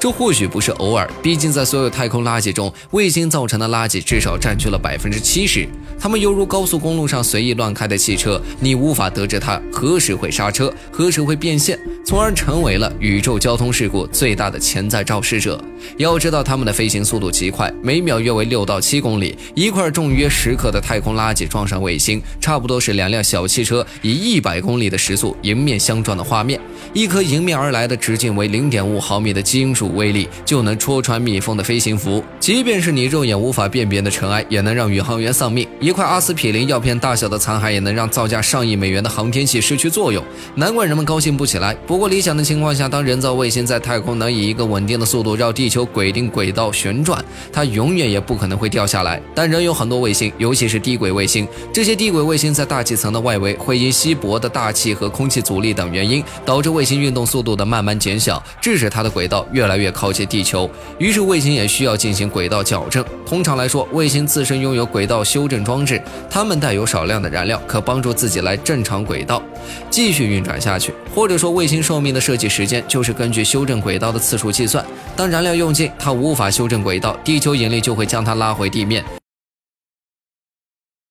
这或许不是偶尔，毕竟在所有太空垃圾中，卫星造成的垃圾至少占据了百分之七十。它们犹如高速公路上随意乱开的汽车，你无法得知它何时会刹车，何时会变线，从而成为了宇宙交通事故最大的潜在肇事者。要知道，它们的飞行速度极快，每秒约为六到七公里。一块重约十克的太空垃圾撞上卫星，差不多是两辆小汽车以一百公里的时速迎面相撞的画面。一颗迎面而来的直径为零点五毫米的金属威力，就能戳穿密封的飞行服。即便是你肉眼无法辨别的尘埃，也能让宇航员丧命。一块阿司匹林药片大小的残骸，也能让造价上亿美元的航天器失去作用。难怪人们高兴不起来。不过，理想的情况下，当人造卫星在太空能以一个稳定的速度绕地球轨定轨道旋转，它永远也不可能会掉下来。但仍有很多卫星，尤其是低轨卫星，这些低轨卫星在大气层的外围会因稀薄的大气和空气阻力等原因，导致卫星运动速度的慢慢减小，致使它的轨道越来越靠近地球。于是，卫星也需要进行轨道矫正。通常来说，卫星自身拥有轨道修正装置。它们带有少量的燃料，可帮助自己来正常轨道继续运转下去。或者说，卫星寿命的设计时间就是根据修正轨道的次数计算。当燃料用尽，它无法修正轨道，地球引力就会将它拉回地面。